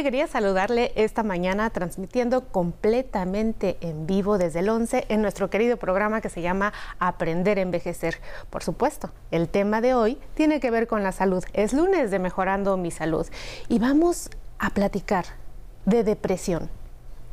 Alegría saludarle esta mañana transmitiendo completamente en vivo desde el 11 en nuestro querido programa que se llama Aprender a Envejecer. Por supuesto, el tema de hoy tiene que ver con la salud. Es lunes de Mejorando mi Salud y vamos a platicar de depresión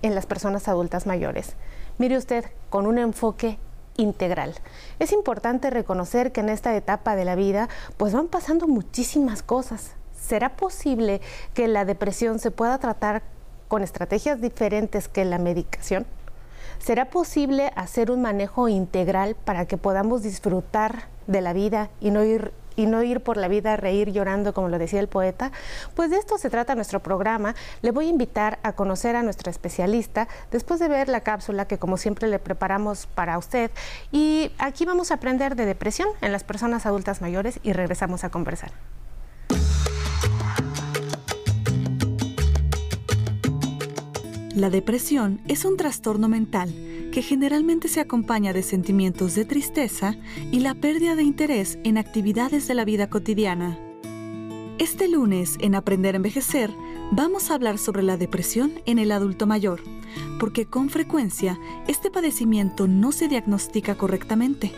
en las personas adultas mayores. Mire usted, con un enfoque integral. Es importante reconocer que en esta etapa de la vida pues van pasando muchísimas cosas ¿será posible que la depresión se pueda tratar con estrategias diferentes que la medicación? ¿Será posible hacer un manejo integral para que podamos disfrutar de la vida y no ir y no ir por la vida a reír llorando, como lo decía el poeta? Pues de esto se trata nuestro programa. Le voy a invitar a conocer a nuestra especialista después de ver la cápsula que como siempre le preparamos para usted. Y aquí vamos a aprender de depresión en las personas adultas mayores y regresamos a conversar. La depresión es un trastorno mental que generalmente se acompaña de sentimientos de tristeza y la pérdida de interés en actividades de la vida cotidiana. Este lunes, en Aprender a Envejecer, vamos a hablar sobre la depresión en el adulto mayor, porque con frecuencia este padecimiento no se diagnostica correctamente.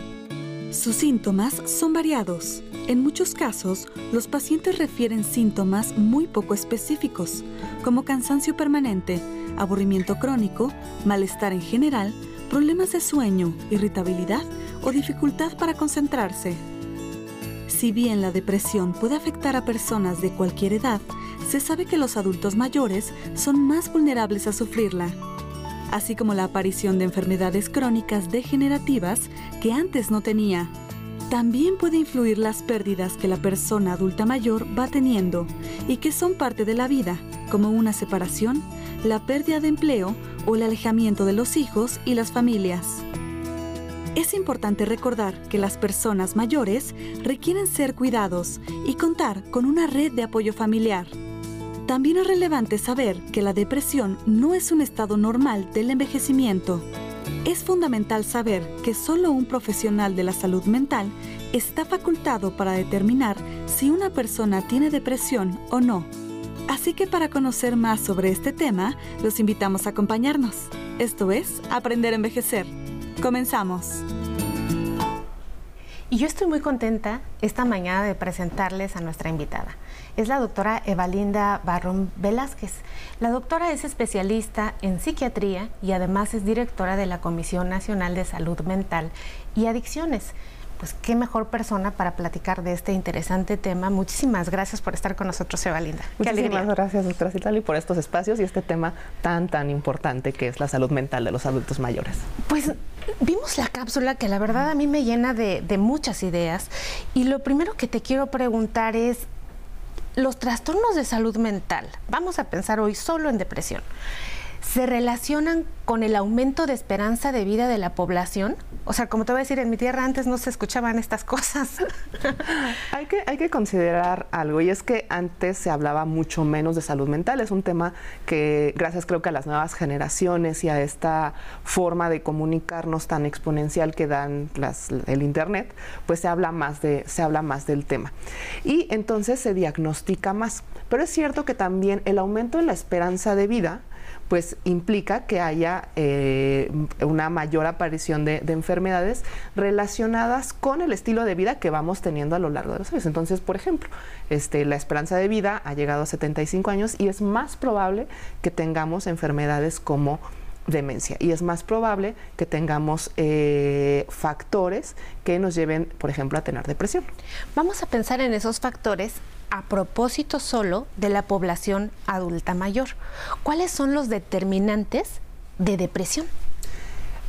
Sus síntomas son variados. En muchos casos, los pacientes refieren síntomas muy poco específicos, como cansancio permanente, aburrimiento crónico, malestar en general, problemas de sueño, irritabilidad o dificultad para concentrarse. Si bien la depresión puede afectar a personas de cualquier edad, se sabe que los adultos mayores son más vulnerables a sufrirla, así como la aparición de enfermedades crónicas degenerativas que antes no tenía. También puede influir las pérdidas que la persona adulta mayor va teniendo y que son parte de la vida, como una separación, la pérdida de empleo o el alejamiento de los hijos y las familias. Es importante recordar que las personas mayores requieren ser cuidados y contar con una red de apoyo familiar. También es relevante saber que la depresión no es un estado normal del envejecimiento. Es fundamental saber que solo un profesional de la salud mental está facultado para determinar si una persona tiene depresión o no. Así que para conocer más sobre este tema, los invitamos a acompañarnos. Esto es Aprender a Envejecer. Comenzamos. Y yo estoy muy contenta esta mañana de presentarles a nuestra invitada. Es la doctora Evalinda Barrón Velázquez. La doctora es especialista en psiquiatría y además es directora de la Comisión Nacional de Salud Mental y Adicciones pues qué mejor persona para platicar de este interesante tema. Muchísimas gracias por estar con nosotros, Evalinda. Muchísimas gracias, doctora Citali, por estos espacios y este tema tan, tan importante que es la salud mental de los adultos mayores. Pues vimos la cápsula que la verdad a mí me llena de, de muchas ideas y lo primero que te quiero preguntar es, los trastornos de salud mental, vamos a pensar hoy solo en depresión se relacionan con el aumento de esperanza de vida de la población? O sea, como te voy a decir, en mi tierra antes no se escuchaban estas cosas. hay, que, hay que considerar algo, y es que antes se hablaba mucho menos de salud mental. Es un tema que, gracias creo que a las nuevas generaciones y a esta forma de comunicarnos tan exponencial que dan las, el Internet, pues se habla, más de, se habla más del tema. Y entonces se diagnostica más. Pero es cierto que también el aumento en la esperanza de vida pues implica que haya eh, una mayor aparición de, enfermedades relacionadas con el estilo de vida que vamos teniendo a lo largo de los años. Entonces, por ejemplo, este, la esperanza de vida ha llegado a 75 años y es más probable que tengamos enfermedades como demencia y es más probable que tengamos eh, factores que nos lleven, por ejemplo, a tener depresión. Vamos a pensar en esos factores a propósito solo de la población adulta mayor. ¿Cuáles son los determinantes de depresión?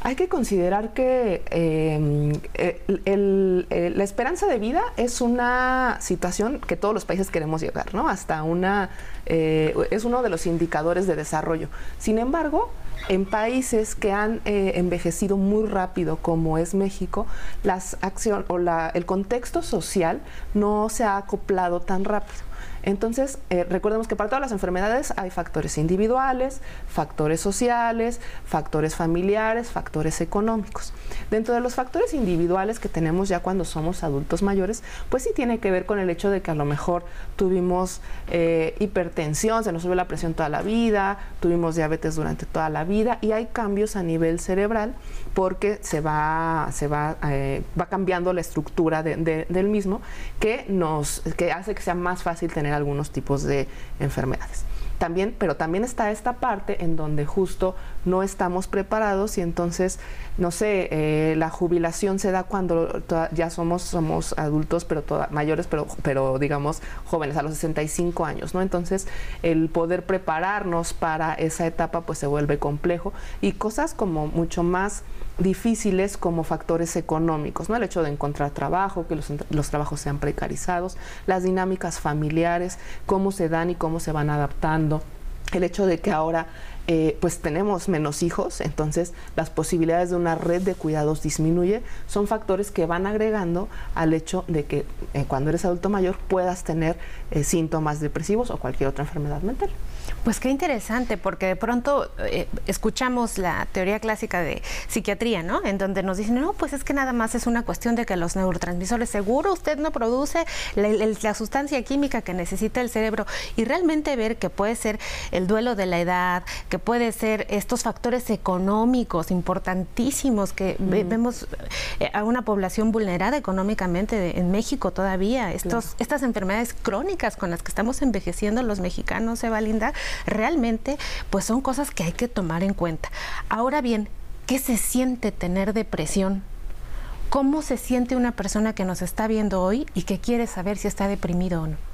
Hay que considerar que em, la esperanza de vida es una situación que todos los países queremos llegar, ¿no? Hasta una eh, es uno de los indicadores de desarrollo. Sin embargo, en países que han eh, envejecido muy rápido, como es México, las acción, o el contexto social no se ha acoplado tan rápido. Entonces, eh, recordemos que para todas las enfermedades hay factores individuales, factores sociales, factores familiares, factores económicos. Dentro de los factores individuales que tenemos ya cuando somos adultos mayores, pues sí tiene que ver con el hecho de que a lo mejor tuvimos eh, hipertensión, se nos sube la presión toda la vida, tuvimos diabetes durante toda la vida y hay cambios a nivel cerebral porque se va, se va, eh, va cambiando la estructura del mismo que, nos, que hace que sea más fácil tener algunos tipos de enfermedades. También, pero también está esta parte en donde justo no estamos preparados y entonces, no sé, eh, la jubilación se da cuando ya somos, somos adultos, pero mayores, pero, pero digamos jóvenes, a los 65 años, ¿no? Entonces, el poder prepararnos para esa etapa pues se vuelve complejo y cosas como mucho más difíciles como factores económicos, ¿no? El hecho de encontrar trabajo, que los, trabajos sean precarizados, las dinámicas familiares, cómo se dan y cómo se van adaptando, el hecho de que ahora eh, pues tenemos menos hijos, entonces las posibilidades de una red de cuidados disminuye, son factores que van agregando al hecho de que eh, cuando eres adulto mayor puedas tener eh, síntomas depresivos o cualquier otra enfermedad mental. Pues qué interesante, porque de pronto eh, escuchamos la teoría clásica de psiquiatría, ¿no? En donde nos dicen, no, pues es que nada más es una cuestión de que los neurotransmisores, seguro usted no produce la, sustancia química que necesita el cerebro. Y realmente ver que puede ser el duelo de la edad, que puede ser estos factores económicos importantísimos, que vemos eh, a una población vulnerada económicamente en México todavía, estos, estas enfermedades crónicas con las que estamos envejeciendo los mexicanos, Eva Linda, realmente pues son cosas que hay que tomar en cuenta. Ahora bien, ¿qué se siente tener depresión? ¿Cómo se siente una persona que nos está viendo hoy y que quiere saber si está deprimido o no?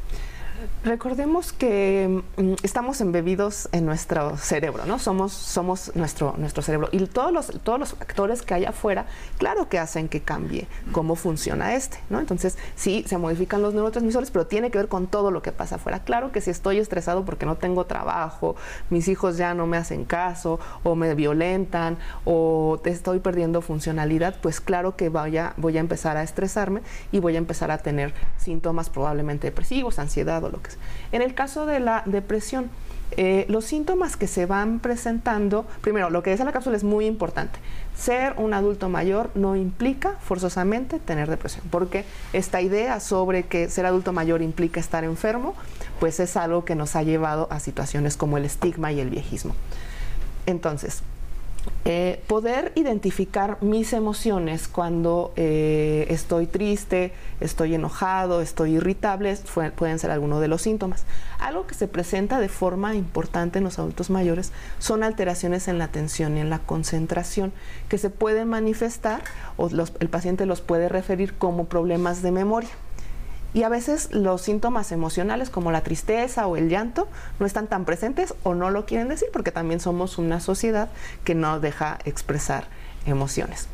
Recordemos que mm, estamos embebidos en nuestro cerebro, ¿no? Somos, somos nuestro, nuestro cerebro. Y todos los, todos los factores que hay afuera, claro que hacen que cambie cómo funciona este, ¿no? Entonces, sí, se modifican los neurotransmisores, pero tiene que ver con todo lo que pasa afuera. Claro que si estoy estresado porque no tengo trabajo, mis hijos ya no me hacen caso, o me violentan, o estoy perdiendo funcionalidad, pues claro que vaya, voy a empezar a estresarme y voy a empezar a tener síntomas probablemente depresivos, ansiedad lo que En el caso de la depresión, eh, los síntomas que se van presentando, primero, lo que dice la cápsula es muy importante. Ser un adulto mayor no implica forzosamente tener depresión, porque esta idea sobre que ser adulto mayor implica estar enfermo, pues es algo que nos ha llevado a situaciones como el estigma y el viejismo. Entonces, eh, poder identificar mis emociones cuando eh, estoy triste, estoy enojado, estoy irritable, pueden ser algunos de los síntomas. Algo que se presenta de forma importante en los adultos mayores son alteraciones en la atención y en la concentración que se pueden manifestar o el paciente los puede referir como problemas de memoria. Y a veces los síntomas emocionales como la tristeza o el llanto no están tan presentes o no lo quieren decir porque también somos una sociedad que no deja expresar emociones.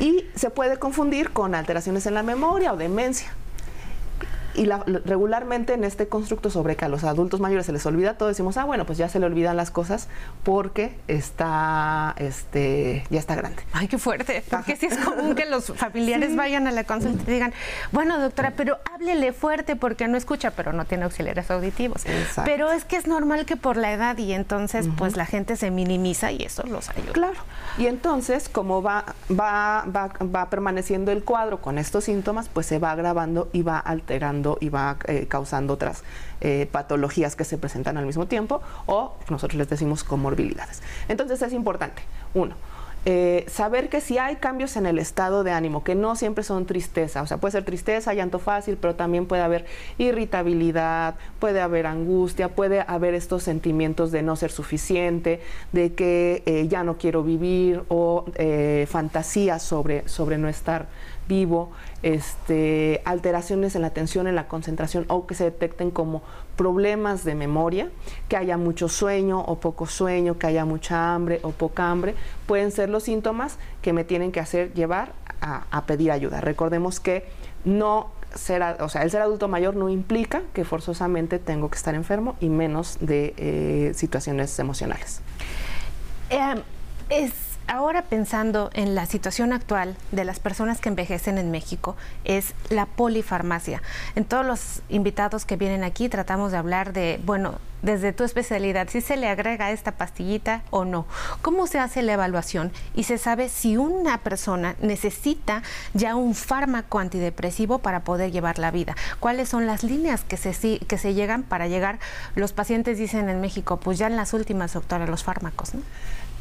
Y se puede confundir con alteraciones en la memoria o demencia y regularmente en este constructo sobre que a los adultos mayores se les olvida todo, decimos, ah, bueno, pues ya se le olvidan las cosas porque está, este, ya está grande. Ay, qué fuerte, porque sí es común que los familiares vayan a la consulta y digan, bueno, doctora, pero háblele fuerte porque no escucha, pero no tiene auxiliares auditivos. Pero es que es normal que por la edad y entonces pues la gente se minimiza y eso los ayuda. Claro. Y entonces, como va, va, va, va permaneciendo el cuadro con estos síntomas, pues se va agravando y va alterando y va eh, causando otras eh, patologías que se presentan al mismo tiempo o nosotros les decimos comorbilidades. Entonces es importante, uno, eh, saber que si hay cambios en el estado de ánimo, que no siempre son tristeza, o sea, puede ser tristeza, llanto fácil, pero también puede haber irritabilidad, puede haber angustia, puede haber estos sentimientos de no ser suficiente, de que ya no quiero vivir o fantasías sobre, sobre no estar vivo, este, alteraciones en la atención, en la concentración o que se detecten como problemas de memoria, que haya mucho sueño o poco sueño, que haya mucha hambre o poca hambre, pueden ser los síntomas que me tienen que hacer llevar a, pedir ayuda. Recordemos que no ser, o sea, el ser adulto mayor no implica que forzosamente tengo que estar enfermo y menos de eh, situaciones emocionales. Em, es ahora pensando en la situación actual de las personas que envejecen en México, es la polifarmacia. En todos los invitados que vienen aquí tratamos de hablar de, bueno, desde tu especialidad, si se le agrega esta pastillita o no, cómo se hace la evaluación y se sabe si una persona necesita ya un fármaco antidepresivo para poder llevar la vida, cuáles son las líneas que se, que se llegan para llegar, los pacientes dicen en México, pues ya en las últimas, doctora, los fármacos, ¿no?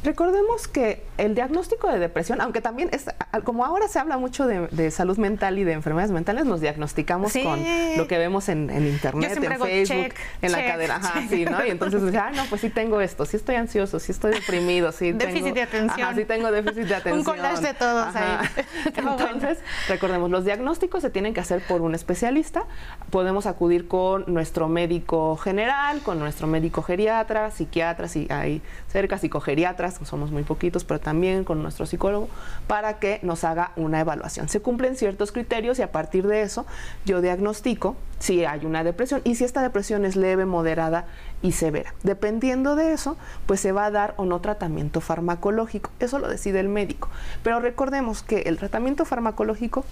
Recordemos que el diagnóstico de depresión, aunque también es, como ahora se habla mucho de, salud mental y de enfermedades mentales, nos diagnosticamos con lo que vemos en, internet, en Facebook, en la cadera, ajá, sí, ¿no? Y entonces, ah, no, pues sí tengo esto, sí estoy ansioso, sí estoy deprimido, sí déficit tengo, de atención. sí tengo déficit de atención. Un collage de todos ahí. entonces, recordemos, los diagnósticos se tienen que hacer por un especialista. Podemos acudir con nuestro médico general, con nuestro médico geriatra, psiquiatra, si hay cerca, psicogeriatras, somos muy poquitos, pero también con nuestro psicólogo, para que nos haga una evaluación. Se cumplen ciertos criterios y a partir de eso yo diagnostico si hay una depresión y si esta depresión es leve, moderada y severa. Dependiendo de eso, pues se va a dar o no tratamiento farmacológico. Eso lo decide el médico. Pero recordemos que el tratamiento farmacológico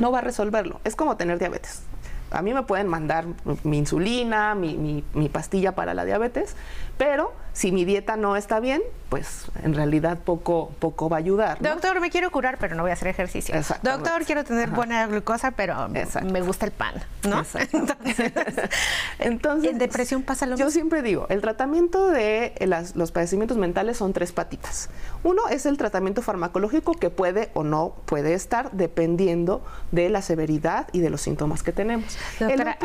no va a resolverlo. Es como tener diabetes a mí me pueden mandar mi insulina, mi, mi, pastilla para la diabetes, pero si mi dieta no está bien, pues en realidad poco, poco va a ayudar. Doctor, me quiero curar, pero no voy a hacer ejercicio. Doctor, quiero tener buena glucosa, pero me gusta el pan, ¿no? Entonces, ¿en depresión pasa lo mismo? Yo siempre digo, el tratamiento de los padecimientos mentales son tres patitas. Uno es el tratamiento farmacológico que puede o no puede estar dependiendo de la severidad y de los síntomas que tenemos. Doctora,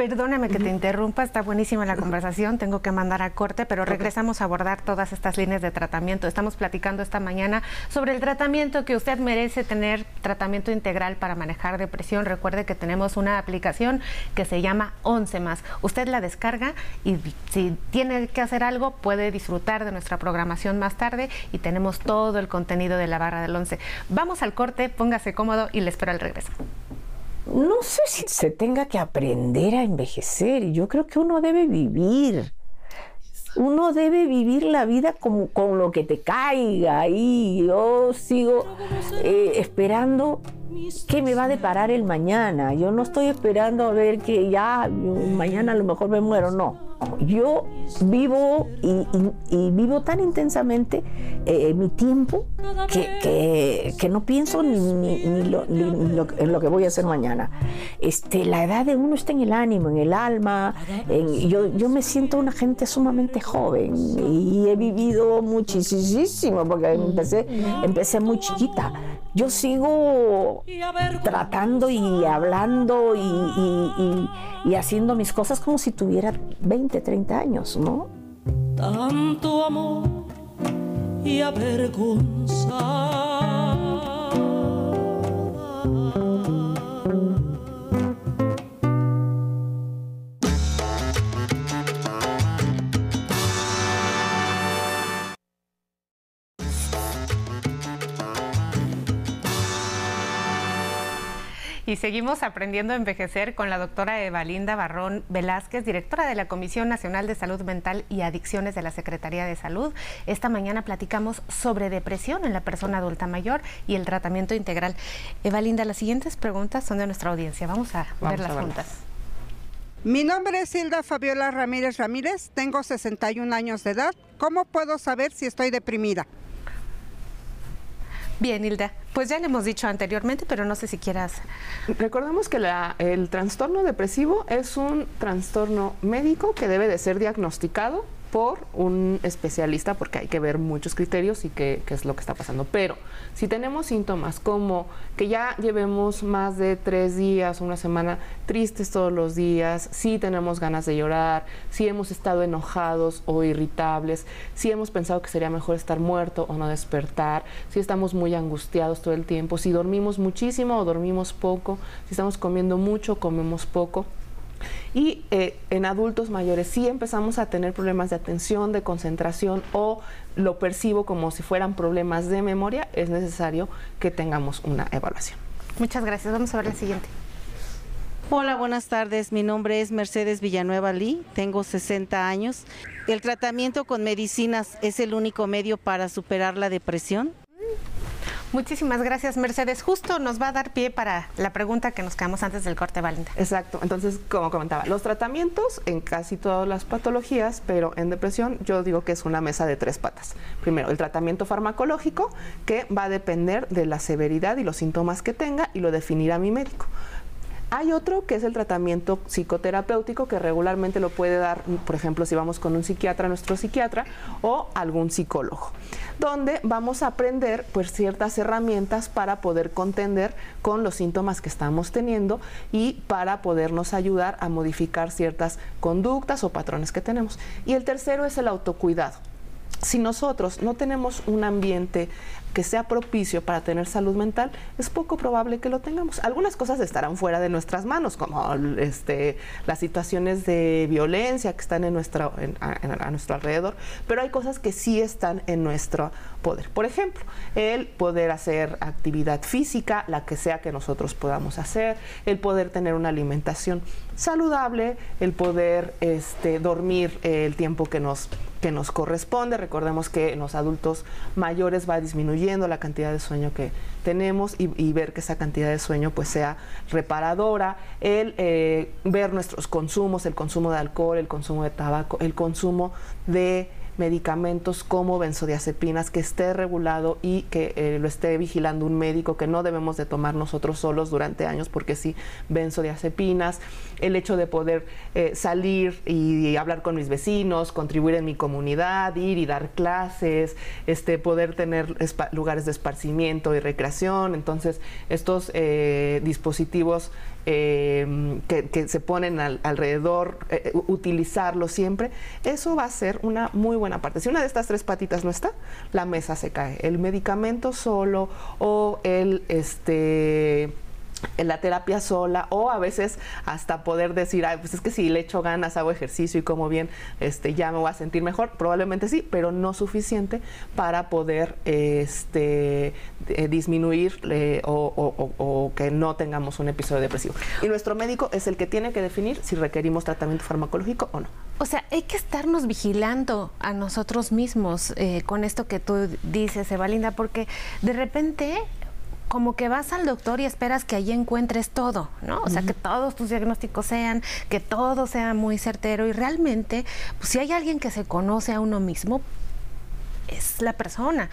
perdóname que te interrumpa, está buenísima la conversación, tengo que mandar a corte, pero regresamos a abordar todas estas líneas de tratamiento. Estamos platicando esta mañana sobre el tratamiento que usted merece tener, tratamiento integral para manejar depresión. Recuerde que tenemos una aplicación que se llama 11 más. Usted la descarga y si tiene que hacer algo puede disfrutar de nuestra programación más tarde y tenemos todo el contenido de la barra del 11. Vamos al corte, póngase cómodo y le espero al regreso no sé si se tenga que aprender a envejecer. Yo creo que uno debe vivir. Uno debe vivir la vida como, con lo que te caiga. Y yo sigo eh, esperando qué me va a deparar el mañana. Yo no estoy esperando a ver que ya mañana a lo mejor me muero. No yo vivo y, vivo tan intensamente eh, mi tiempo que, no pienso ni, en lo que voy a hacer mañana. Este, la edad de uno está en el ánimo, en el alma. yo, yo me siento una gente sumamente joven y he vivido muchísimo porque empecé, empecé muy chiquita. Yo sigo tratando y hablando y, y haciendo mis cosas como si tuviera 20 30 años, ¿no? Tanto amor y avergonzar. Y seguimos aprendiendo a envejecer con la doctora Evalinda Barrón Velázquez, directora de la Comisión Nacional de Salud Mental y Adicciones de la Secretaría de Salud. Esta mañana platicamos sobre depresión en la persona adulta mayor y el tratamiento integral. Evalinda, las siguientes preguntas son de nuestra audiencia. Vamos a verlas juntas. Mi nombre es Hilda Fabiola Ramírez Ramírez, tengo 61 años de edad. ¿Cómo puedo saber si estoy deprimida? Bien, Hilda, pues ya le hemos dicho anteriormente, pero no sé si quieras. Recordemos que el trastorno depresivo es un trastorno médico que debe de ser diagnosticado por un especialista porque hay que ver muchos criterios y qué, es lo que está pasando. Pero si tenemos síntomas como que ya llevemos más de tres días, una semana tristes todos los días, si tenemos ganas de llorar, si hemos estado enojados o irritables, si hemos pensado que sería mejor estar muerto o no despertar, si estamos muy angustiados todo el tiempo, si dormimos muchísimo o dormimos poco, si estamos comiendo mucho o comemos poco, y eh, en adultos mayores sí empezamos a tener problemas de atención, de concentración o lo percibo como si fueran problemas de memoria, es necesario que tengamos una evaluación. Muchas gracias. Vamos a ver la siguiente. Hola, buenas tardes. Mi nombre es Mercedes Villanueva Lee, tengo 60 años. ¿El tratamiento con medicinas es el único medio para superar la depresión? Muchísimas gracias, Mercedes. Justo nos va a dar pie para la pregunta que nos quedamos antes del corte, Valinda. Exacto. Entonces, como comentaba, los tratamientos en casi todas las patologías, pero en depresión yo digo que es una mesa de tres patas. Primero, el tratamiento farmacológico, que va a depender de la severidad y los síntomas que tenga y lo definirá mi médico. Hay otro que es el tratamiento psicoterapéutico que regularmente lo puede dar, por ejemplo, si vamos con un psiquiatra, nuestro psiquiatra, o algún psicólogo, donde vamos a aprender pues ciertas herramientas para poder contender con los síntomas que estamos teniendo y para podernos ayudar a modificar ciertas conductas o patrones que tenemos. Y el tercero es el autocuidado si nosotros no tenemos un ambiente que sea propicio para tener salud mental, es poco probable que lo tengamos. Algunas cosas estarán fuera de nuestras manos, como este, las situaciones de violencia que están en a, nuestro alrededor, pero hay cosas que sí están en nuestro poder. Por ejemplo, el poder hacer actividad física, la que sea que nosotros podamos hacer, el poder tener una alimentación saludable, el poder este, dormir el tiempo que nos que nos corresponde. Recordemos que en los adultos mayores va disminuyendo la cantidad de sueño que tenemos y, ver que esa cantidad de sueño pues sea reparadora, el eh, ver nuestros consumos, el consumo de alcohol, el consumo de tabaco, el consumo de medicamentos como benzodiazepinas, que esté regulado y que eh, lo esté vigilando un médico, que no debemos de tomar nosotros solos durante años, porque sí, benzodiazepinas, el hecho de poder eh, salir y, hablar con mis vecinos, contribuir en mi comunidad, ir y dar clases, este, poder tener lugares de esparcimiento y recreación. Entonces, estos eh, dispositivos Em, que, se ponen alrededor, eh, utilizarlo siempre, eso va a ser una muy buena parte. Si una de estas tres patitas no está, la mesa se cae. El medicamento solo o el este en la terapia sola o a veces hasta poder decir, Ay, pues es que si le echo ganas, hago ejercicio y como bien, este, ya me voy a sentir mejor, probablemente sí, pero no suficiente para poder este, eh, disminuir eh, o, que no tengamos un episodio depresivo. Y nuestro médico es el que tiene que definir si requerimos tratamiento farmacológico o no. O sea, hay que estarnos vigilando a nosotros mismos eh, con esto que tú dices, Evalinda, porque de repente como que vas al doctor y esperas que allí encuentres todo, ¿no? O sea, que todos tus diagnósticos sean, que todo sea muy certero y realmente, pues si hay alguien que se conoce a uno mismo, es la persona.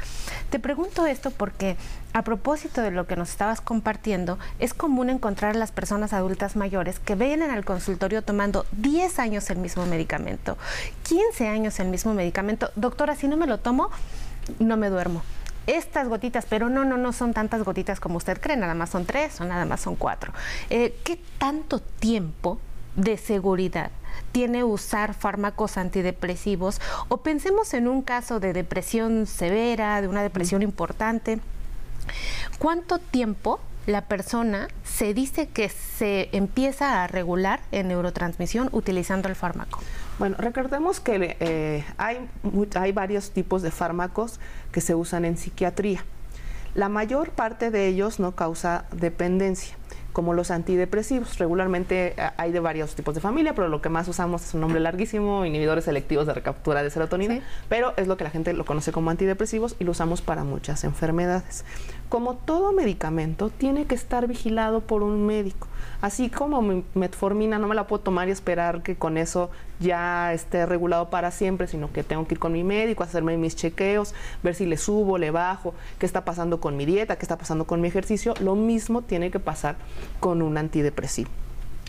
Te pregunto esto porque a propósito de lo que nos estabas compartiendo, es común encontrar a las personas adultas mayores que vienen al consultorio tomando 10 años el mismo medicamento, 15 años el mismo medicamento. Doctora, si no me lo tomo, no me duermo estas gotitas, pero no, no, no son tantas gotitas como usted cree, nada más son tres o nada más son cuatro. Eh, ¿Qué tanto tiempo de seguridad tiene usar fármacos antidepresivos? O pensemos en un caso de depresión severa, de una depresión importante. ¿Cuánto tiempo la persona se dice que se empieza a regular en neurotransmisión utilizando el fármaco? Bueno, recordemos que eh, hay, hay varios tipos de fármacos que se usan en psiquiatría. La mayor parte de ellos no causa dependencia como los antidepresivos. Regularmente eh, hay de varios tipos de familia, pero lo que más usamos es un nombre larguísimo, inhibidores selectivos de recaptura de serotonina, pero es lo que la gente lo conoce como antidepresivos y lo usamos para muchas enfermedades. Como todo medicamento, tiene que estar vigilado por un médico. Así como mi metformina no me la puedo tomar y esperar que con eso ya esté regulado para siempre, sino que tengo que ir con mi médico, hacerme mis chequeos, ver si le subo, le bajo, qué está pasando con mi dieta, qué está pasando con mi ejercicio. Lo mismo tiene que pasar con un antidepresivo.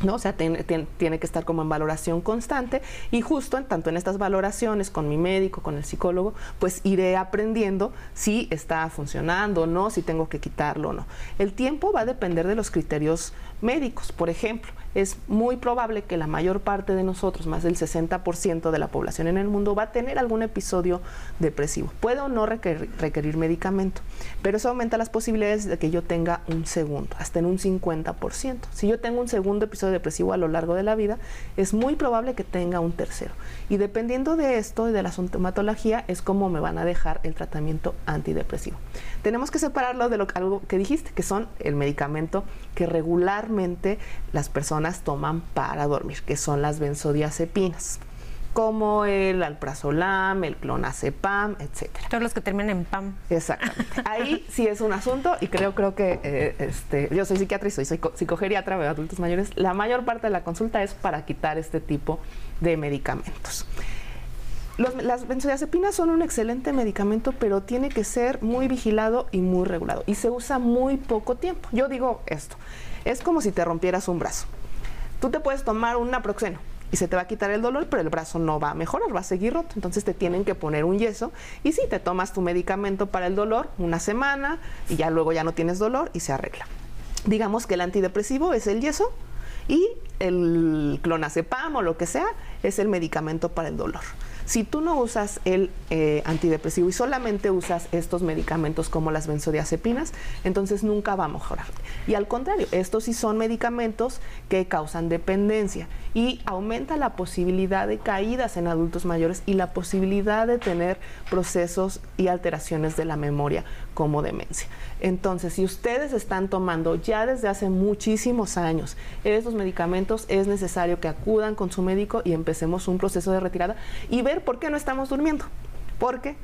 ¿no? O sea, tiene, que estar como en valoración constante y justo en tanto en estas valoraciones con mi médico, con el psicólogo, pues iré aprendiendo si está funcionando o no, si tengo que quitarlo o no. El tiempo va a depender de los criterios médicos. Por ejemplo, es muy probable que la mayor parte de nosotros, más del 60% de la población en el mundo, va a tener algún episodio depresivo. Puede o no requerir, medicamento, pero eso aumenta las posibilidades de que yo tenga un segundo, hasta en un 50%. Si yo tengo un segundo episodio depresivo a lo largo de la vida, es muy probable que tenga un tercero. Y dependiendo de esto y de la sintomatología, es como me van a dejar el tratamiento antidepresivo. Tenemos que separarlo de lo, algo que dijiste, que son el medicamento que regularmente las personas toman para dormir, que son las benzodiazepinas. como el alprazolam, el clonazepam, etcétera. Todos los que terminan en PAM. Exactamente. Ahí sí es un asunto y creo, creo que eh, este, yo soy psiquiatra y soy psico- psicogeriatra de adultos mayores. La mayor parte de la consulta es para quitar este tipo de medicamentos. Los- las benzodiazepinas son un excelente medicamento, pero tiene que ser muy vigilado y muy regulado. Y se usa muy poco tiempo. Yo digo esto, es como si te rompieras un brazo. Tú te puedes tomar un naproxeno y se te va a quitar el dolor, pero el brazo no va a mejorar, va a seguir roto. Entonces te tienen que poner un yeso y sí, te tomas tu medicamento para el dolor una semana y ya luego ya no tienes dolor y se arregla. Digamos que el antidepresivo es el yeso y el clonazepam o lo que sea es el medicamento para el dolor. Si tú no usas el eh, antidepresivo y solamente usas estos medicamentos como las benzodiazepinas, entonces nunca va a mejorar. Y al contrario, estos sí son medicamentos que causan dependencia y aumenta la posibilidad de caídas en adultos mayores y la posibilidad de tener procesos y alteraciones de la memoria como demencia. Entonces, si ustedes están tomando ya desde hace muchísimos años estos medicamentos, es necesario que acudan con su médico y empecemos un proceso de retirada y ver por qué no estamos durmiendo. Porque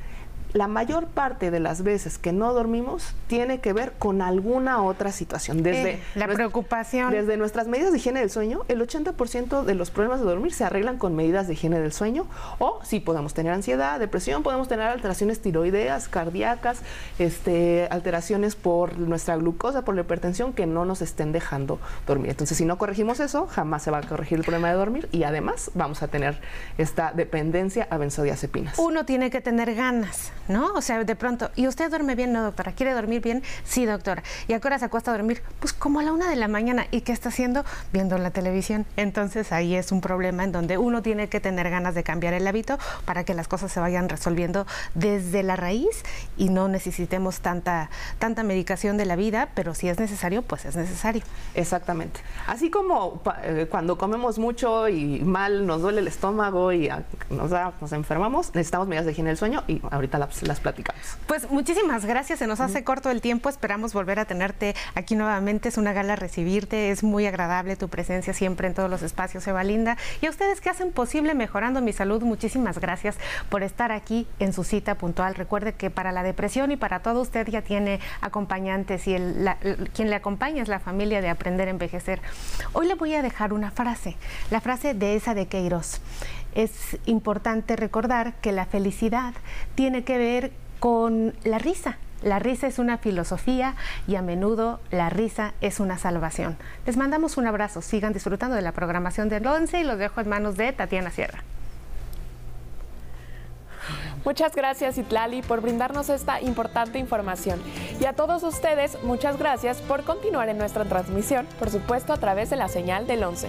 la mayor parte de las veces que no dormimos tiene que ver con alguna otra situación. Desde Eh, la preocupación. Desde nuestras medidas de higiene del sueño, el 80% de los problemas de dormir se arreglan con medidas de higiene del sueño. O si podemos tener ansiedad, depresión, podemos tener alteraciones tiroideas, cardíacas, este, alteraciones por nuestra glucosa, por la hipertensión, que no nos estén dejando dormir. Entonces, si no corregimos eso, jamás se va a corregir el problema de dormir y además vamos a tener esta dependencia a benzodiazepinas. Uno tiene que tener ganas, ¿no? O sea, de pronto, ¿y usted duerme bien? No, doctora. ¿Quiere dormir bien? Sí, doctora. ¿Y a qué hora se acuesta a dormir? Pues como a la una de la mañana. ¿Y qué está haciendo? Viendo la televisión. Entonces ahí es un problema en donde uno tiene que tener ganas de cambiar el hábito para que las cosas se vayan resolviendo desde la raíz y no necesitemos tanta, tanta medicación de la vida, pero si es necesario, pues es necesario. Exactamente. Así como eh, cuando comemos mucho y mal nos duele el estómago y ah, nos, da- nos enfermamos, necesitamos medidas de higiene del sueño y ahorita las, las platicamos. Pues muchísimas gracias, se nos hace corto el tiempo, esperamos volver a tenerte aquí nuevamente, es una gala recibirte, es muy agradable tu presencia siempre en todos los espacios, Eva Linda. Y a ustedes que hacen posible mejorando mi salud, muchísimas gracias por estar aquí en su cita puntual. Recuerde que para la depresión y para todo usted ya tiene acompañantes y el- la- quien le acompaña es la familia de Aprender a Envejecer. Hoy le voy a dejar una frase, la frase de esa de Queiroz. Es importante recordar que la felicidad tiene que ver con la risa. La risa es una filosofía y a menudo la risa es una salvación. Les mandamos un abrazo, sigan disfrutando de la programación del 11 y los dejo en manos de Tatiana Sierra. Muchas gracias Itlali por brindarnos esta importante información. Y a todos ustedes, muchas gracias por continuar en nuestra transmisión, por supuesto a través de la señal del 11.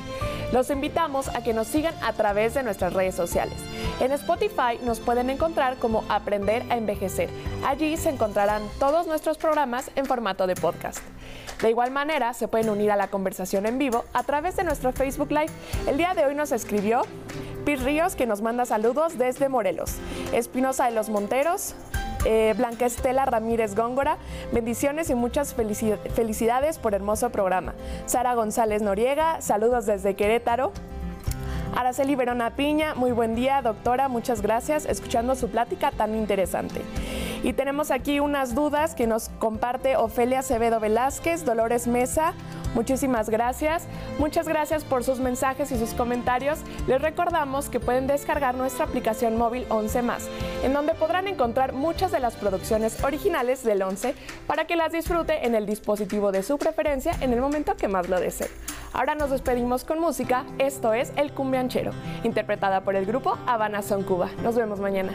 Los invitamos a que nos sigan a través de nuestras redes sociales. En Spotify nos pueden encontrar como Aprender a Envejecer. Allí se encontrarán todos nuestros programas en formato de podcast. De igual manera, se pueden unir a la conversación en vivo a través de nuestro Facebook Live. El día de hoy nos escribió Pir Ríos, que nos manda saludos desde Morelos. Espinosa de los Monteros, eh, Blanca Estela Ramírez Góngora, bendiciones y muchas felici- felicidades por hermoso programa. Sara González Noriega, saludos desde Querétaro. Araceli Verona Piña, muy buen día, doctora, muchas gracias, escuchando su plática tan interesante. Y tenemos aquí unas dudas que nos comparte Ofelia Acevedo Velázquez, Dolores Mesa, muchísimas gracias. Muchas gracias por sus mensajes y sus comentarios. Les recordamos que pueden descargar nuestra aplicación móvil 11 más, en donde podrán encontrar muchas de las producciones originales del 11 para que las disfrute en el dispositivo de su preferencia en el momento que más lo desee. Ahora nos despedimos con música, esto es El Cumbianchero, interpretada por el grupo Habana Son Cuba. Nos vemos mañana.